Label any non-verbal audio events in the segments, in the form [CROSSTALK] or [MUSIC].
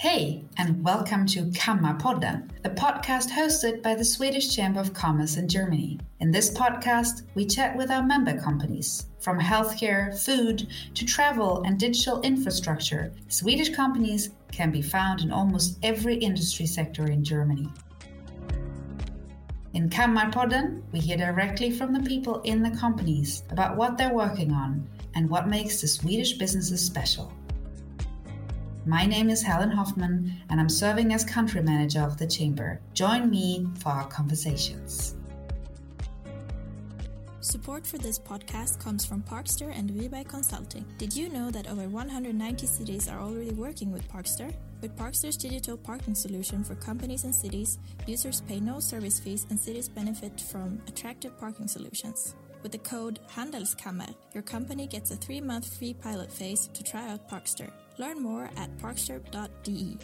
Hey, and welcome to Kammarpodden, the podcast hosted by the Swedish Chamber of Commerce in Germany. In this podcast, we chat with our member companies. From healthcare, food, to travel and digital infrastructure, Swedish companies can be found in almost every industry sector in Germany. In Kammarpodden, we hear directly from the people in the companies about what they're working on and what makes the Swedish businesses special. My name is Helen Hoffman, and I'm serving as country manager of the Chamber. Join me for our conversations. Support for this podcast comes from Parkster and Vibai Consulting. Did you know that over 190 cities are already working with Parkster? With Parkster's digital parking solution for companies and cities, users pay no service fees and cities benefit from attractive parking solutions. With the code Handelskammer, your company gets a three month free pilot phase to try out Parkster. Learn more at parkster.de.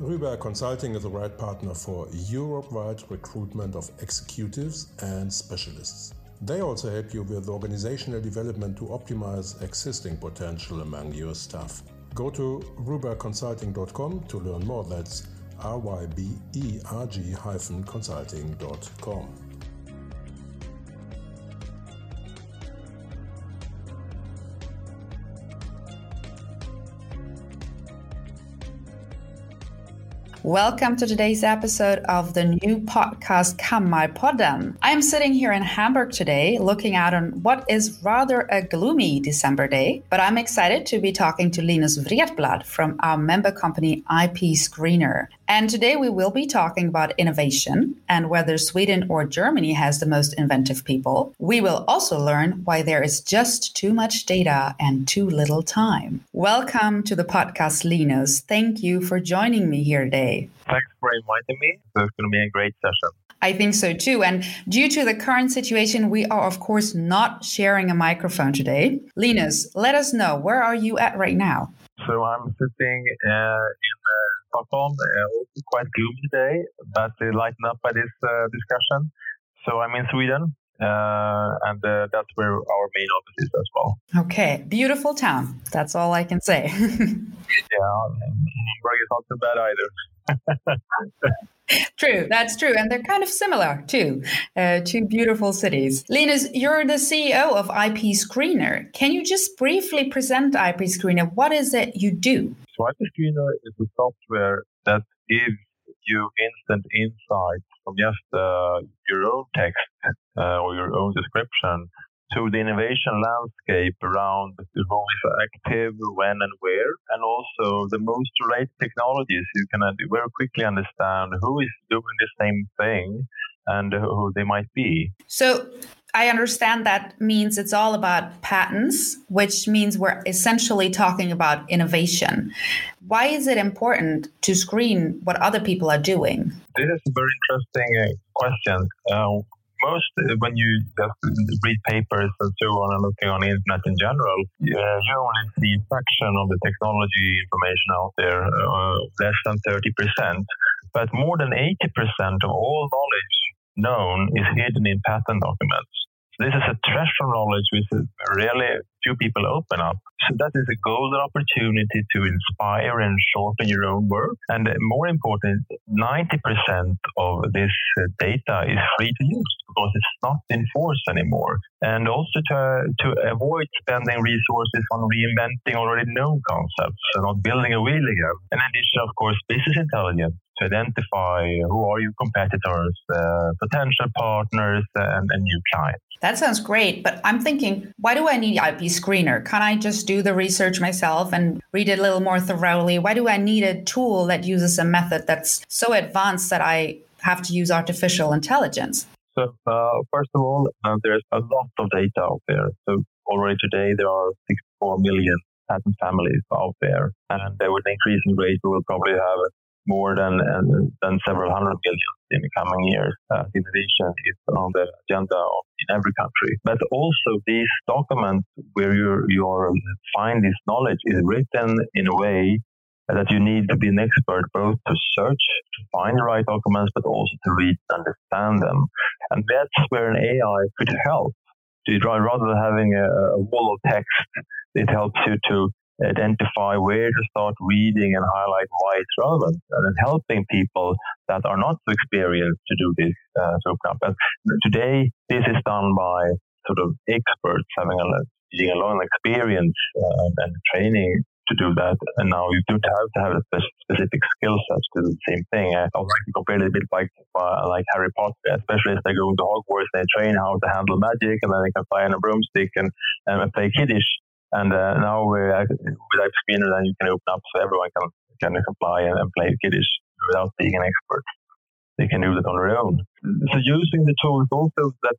Rüber Consulting is the right partner for Europe-wide recruitment of executives and specialists. They also help you with organizational development to optimize existing potential among your staff. Go to ruberconsulting.com to learn more. That's ryberg Welcome to today's episode of the new podcast Kammarpodden. I'm sitting here in Hamburg today looking out on what is rather a gloomy December day, but I'm excited to be talking to Linus Wretblad from our member company IP Screener. And today we will be talking about innovation and whether Sweden or Germany has the most inventive people. We will also learn why there is just too much data and too little time. Welcome to the podcast, Linus. Thank you for joining me here today. Thanks for inviting me. It's going to be a great session. I think so too. And due to the current situation, we are, of course, not sharing a microphone today. Linus, let us know where are you at right now? So I'm sitting uh, in uh, Stockholm, uh, quite gloomy today, but uh, lighten up by this uh, discussion. So I'm in Sweden, uh, and uh, that's where our main office is as well. Okay, beautiful town. That's all I can say. [LAUGHS] yeah, Hamburg is not too bad either. [LAUGHS] true, that's true, and they're kind of similar too. Uh, two beautiful cities. Linus, you're the CEO of IP Screener. Can you just briefly present IP Screener? What is it you do? So IP Screener is a software that gives you instant insights from just uh, your own text uh, or your own description to the innovation landscape around who is active, when and where, and also the most related technologies. You can very quickly understand who is doing the same thing and who they might be. So I understand that means it's all about patents, which means we're essentially talking about innovation. Why is it important to screen what other people are doing? This is a very interesting uh, question. Uh, most uh, when you just read papers and so on and looking on the internet in general, you only see a fraction of the technology information out there, uh, less than 30%. But more than 80% of all knowledge known is hidden in patent documents. So this is a treasure knowledge which is really few people open up. So that is a golden opportunity to inspire and shorten your own work. And more important, 90% of this uh, data is free to use because it's not enforced anymore. And also to, to avoid spending resources on reinventing already known concepts and not building a wheel again. In addition, of course, business intelligence to identify who are your competitors, uh, potential partners, and, and new clients. That sounds great, but I'm thinking, why do I need IP screener? Can't I just do the research myself and read it a little more thoroughly? Why do I need a tool that uses a method that's so advanced that I have to use artificial intelligence? So, uh, first of all, uh, there's a lot of data out there. So, already today, there are 64 million patent families out there. And with an increasing rate, we will probably have more than uh, than several hundred million in the coming years. Uh, innovation is on the agenda in every country. But also these documents where you you um, find this knowledge is written in a way that you need to be an expert both to search, to find the right documents, but also to read and understand them. And that's where an AI could help. Rather than having a wall of text, it helps you to identify where to start reading and highlight why it's relevant, and helping people that are not so experienced to do this uh, sort of And today, this is done by sort of experts having a, a long experience uh, and training to do that. And now you don't have to have a specific skill set to do the same thing. I would like to compare it a bit like uh, like Harry Potter, especially as they go to Hogwarts, they train how to handle magic, and then they can fly on a broomstick and, and play Quidditch. And uh, now uh, with Screener, then you can open up so everyone can can apply and, and play Quidditch without being an expert. They can do that on their own. So using the tools also that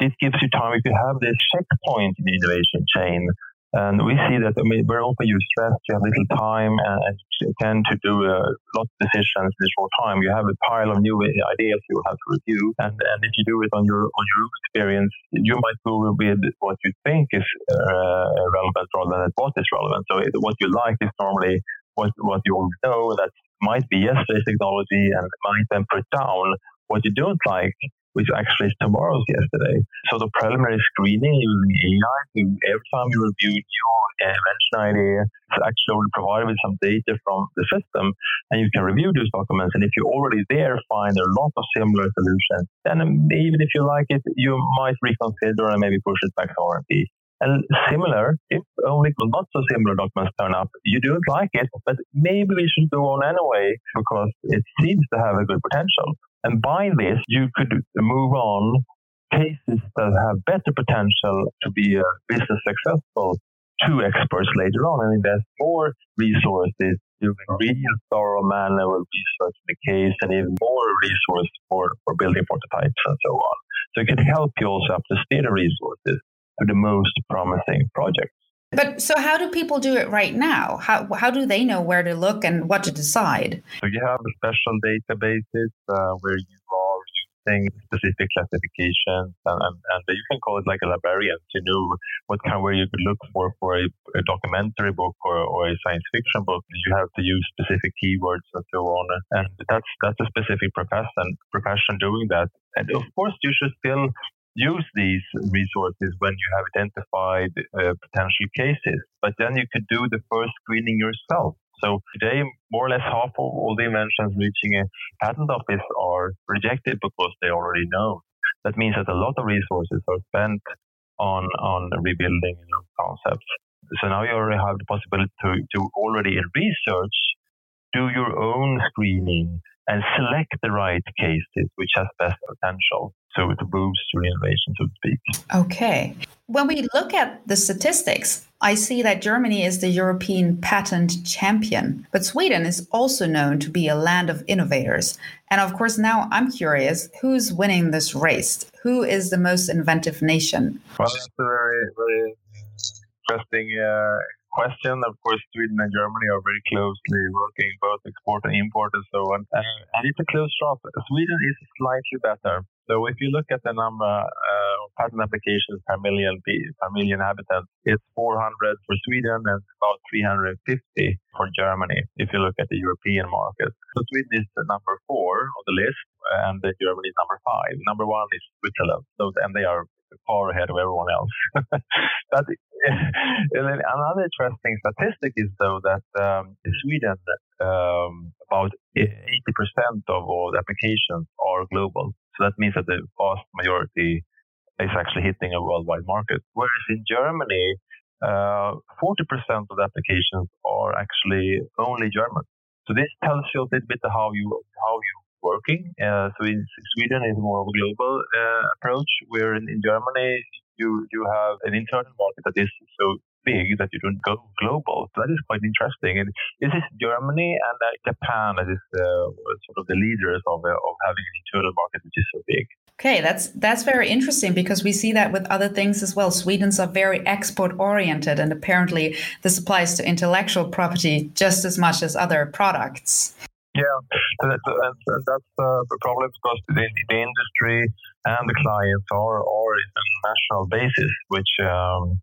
it gives you time if you have this checkpoint in the innovation chain and we see that I mean, very often you're stressed, you have little time, and you tend to do a lot of decisions in a short time. You have a pile of new ideas you have to review, and, and if you do it on your on your own experience, you might go with what you think is uh, relevant rather than what is relevant. So it, what you like is normally what what you already know that might be yesterday's technology, and might then put down what you don't like which actually is tomorrow's yesterday. So the preliminary screening using AI, to, every time you review your uh, invention idea, it's actually provided with some data from the system, and you can review those documents. And if you already there find a lot of similar solutions, then even if you like it, you might reconsider and maybe push it back to R&D. And similar, if only not so similar documents turn up, you don't like it, but maybe we should go on anyway because it seems to have a good potential. And by this, you could move on cases that have better potential to be a business successful to experts later on and invest more resources doing real thorough man level research in the case and even more resources for, for building prototypes and so on. So it can help you also up to steer the resources the most promising projects. But so, how do people do it right now? How how do they know where to look and what to decide? So you have a special databases uh, where you are using specific classifications, and, and, and, you can call it like a librarian to know what kind of where you could look for for a, a documentary book or, or a science fiction book. You have to use specific keywords and so on, and that's that's a specific profession profession doing that. And of course, you should still use these resources when you have identified uh, potential cases. But then you could do the first screening yourself. So today, more or less half of all the inventions reaching a patent office are rejected because they already know. That means that a lot of resources are spent on on rebuilding you know, concepts. So now you already have the possibility to, to already in research do your own screening and select the right cases which has best potential. So it boosts your innovation, so to speak. Okay. When we look at the statistics, I see that Germany is the European patent champion, but Sweden is also known to be a land of innovators. And of course, now I'm curious who's winning this race? Who is the most inventive nation? Well, that's a very, very interesting uh, question. Of course, Sweden and Germany are very closely working, both export and import and so on. Uh, and it's a close shop. Sweden is slightly better. So if you look at the number uh, of patent applications per million per million inhabitants, it's 400 for Sweden and about 350 for Germany. If you look at the European market, so Sweden is number four on the list, and Germany is number five. Number one is Switzerland. So and they are far ahead of everyone else. [LAUGHS] but [LAUGHS] another interesting statistic is though that um, in Sweden, um, about 80% of all applications are global. So that means that the vast majority is actually hitting a worldwide market. Whereas in Germany, uh, 40% of the applications are actually only German. So this tells you a little bit how you how you working. Uh, so in Sweden, it's more of a global uh, approach. Where in, in, Germany, you you have an internal market that is so big that you don't go global. So that is quite interesting. And this is Germany and uh, Japan that is uh, sort of the leaders of uh, of having an internal market which is so big. Okay, that's that's very interesting because we see that with other things as well. Sweden's are very export oriented, and apparently this applies to intellectual property just as much as other products. Yeah, that's, that's, that's uh, the problem because the, the industry and the clients are, are a national basis, which um,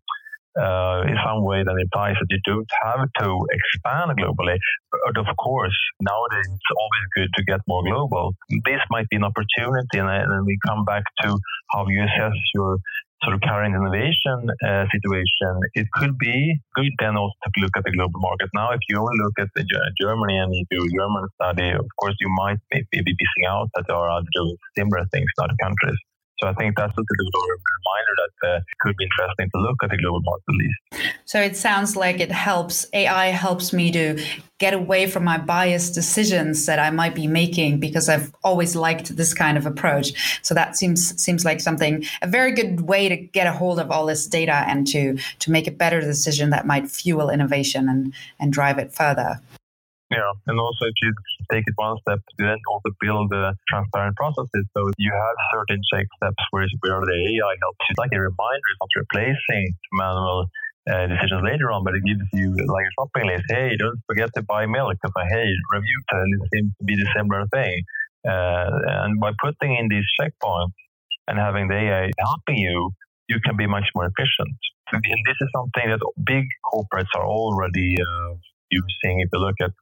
uh, in some way that implies that you don't have to expand globally. But of course, nowadays it's always good to get more global. This might be an opportunity, and, and we come back to how you assess your sort of current innovation uh, situation, it could be good then also to look at the global market. Now, if you only look at the, Germany and you do a German study, of course, you might maybe be missing out that there are other similar things in other countries. So I think that's a little reminder that uh, it could be interesting to look at the global market at least. So it sounds like it helps, AI helps me to get away from my biased decisions that I might be making because I've always liked this kind of approach. So that seems seems like something a very good way to get a hold of all this data and to to make a better decision that might fuel innovation and and drive it further. Yeah, and also if you take it one step, then also build uh, transparent processes. So you have certain check steps where, where the AI helps you. It's like a reminder, it's not replacing manual uh, decisions later on, but it gives you like a shopping list. Hey, don't forget to buy milk. Like, hey, review it seems to be the similar thing. Uh, and by putting in these checkpoints and having the AI helping you, you can be much more efficient. And this is something that big corporates are already uh, using. If you look at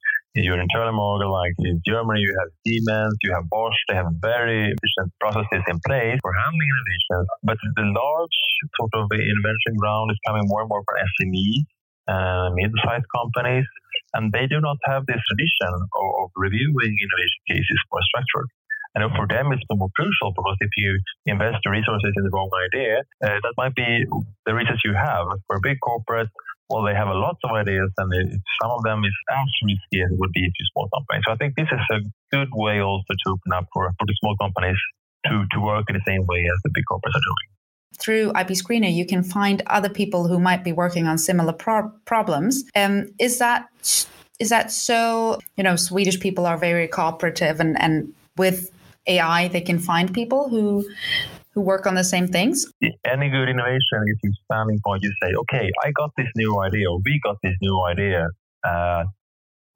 your internal model, like in Germany, you have Siemens, you have Bosch, they have very efficient processes in place for handling innovation. But the large sort of invention ground is coming more and more from SMEs and mid-sized companies, and they do not have this tradition of, of reviewing innovation cases more structured. And for them, it's more crucial because if you invest the resources in the wrong idea, uh, that might be the reasons you have. For a big corporate, well, they have a lot of ideas, and it, some of them is as risky as it would be if you small companies. So I think this is a good way also to open up for, for the small companies to, to work in the same way as the big corporates are doing. Through IP Screener, you can find other people who might be working on similar pro- problems. Um, is that is that so? You know, Swedish people are very cooperative, and and with AI, they can find people who who work on the same things? Any good innovation is your starting point. You say, okay, I got this new idea, or we got this new idea. Uh,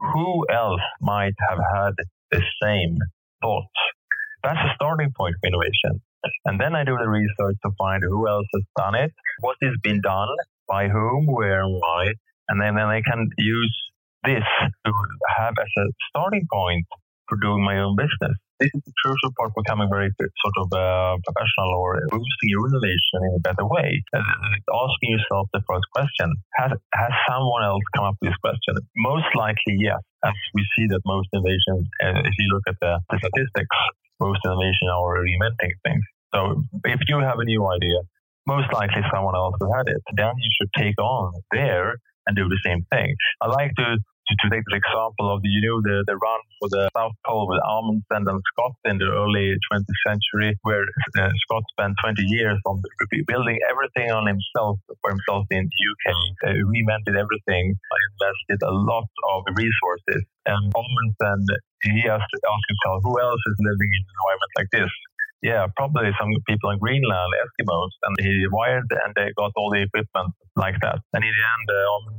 who else might have had the same thought? That's a starting point for innovation. And then I do the research to find who else has done it, what has been done, by whom, where, and why. And then, then I can use this to have as a starting point for doing my own business this is a crucial part becoming very sort of uh, professional or boosting your innovation in a better way. Uh, asking yourself the first question: Has has someone else come up with this question? Most likely, yes. As we see that most innovation, uh, if you look at the, the statistics, most innovation are reinventing things. So if you have a new idea, most likely someone else has had it. Then you should take on there and do the same thing. I like to to, take the example of the, you know, the, the run for the South Pole with Amundsen and Scott in the early 20th century, where uh, Scott spent 20 years on the building everything on himself for himself in the UK, uh, reinvented everything, invested a lot of resources. And Amundsen, he has to ask himself, who else is living in an environment like this? Yeah, probably some people in Greenland, Eskimos, and he wired and they got all the equipment like that. And in the end,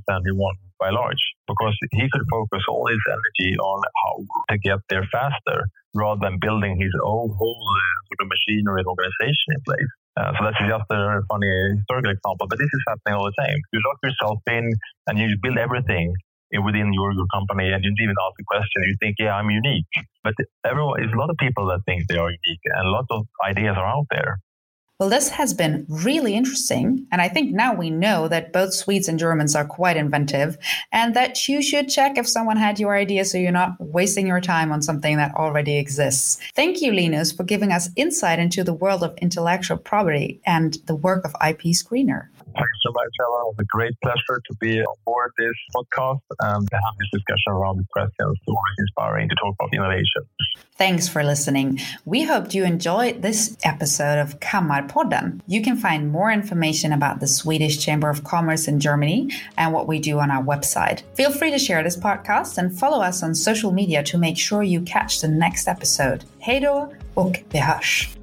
uh, he won by large because he could focus all his energy on how to get there faster rather than building his own whole uh, sort of machinery and organization in place. Uh, so that's just a funny historical example, but this is happening all the time. You lock yourself in and you build everything Eh, within your, your company and you didn't even ask a question. You think, yeah, I'm unique. But everyone, there's a lot of people that think they are unique and a lot of ideas are out there. Well, this has been really interesting. And I think now we know that both Swedes and Germans are quite inventive and that you should check if someone had your idea so you're not wasting your time on something that already exists. Thank you, Linus, for giving us insight into the world of intellectual property and the work of IP Screener. Thanks so much, Ella. It was a great pleasure to be on board this podcast and to have this discussion around these questions. Always inspiring to talk about innovation. Thanks for listening. We hope you enjoyed this episode of Kammarpodden. You can find more information about the Swedish Chamber of Commerce in Germany and what we do on our website. Feel free to share this podcast and follow us on social media to make sure you catch the next episode. Hej då och vi!